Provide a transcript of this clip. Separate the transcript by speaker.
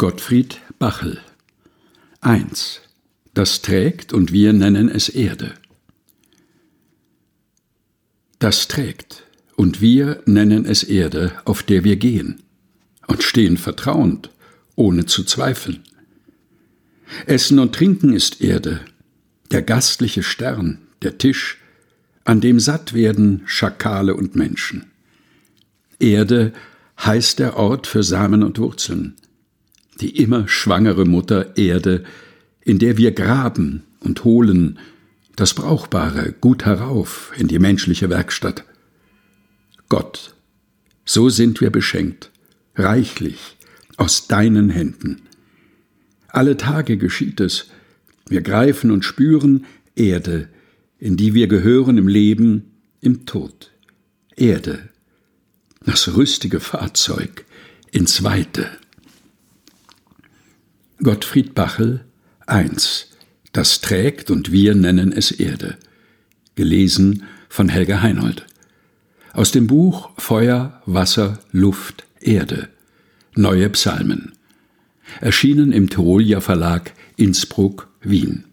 Speaker 1: Gottfried Bachel 1. Das trägt und wir nennen es Erde. Das trägt und wir nennen es Erde, auf der wir gehen und stehen vertrauend, ohne zu zweifeln. Essen und Trinken ist Erde, der gastliche Stern, der Tisch, an dem satt werden Schakale und Menschen. Erde heißt der Ort für Samen und Wurzeln, die immer schwangere Mutter Erde, in der wir graben und holen das Brauchbare gut herauf in die menschliche Werkstatt. Gott, so sind wir beschenkt, reichlich, aus deinen Händen. Alle Tage geschieht es, wir greifen und spüren Erde, in die wir gehören im Leben, im Tod. Erde, das rüstige Fahrzeug ins Weite. Gottfried Bachel 1. Das trägt und wir nennen es Erde. Gelesen von Helga Heinold. Aus dem Buch Feuer, Wasser, Luft, Erde. Neue Psalmen. Erschienen im Tirolia Verlag Innsbruck, Wien.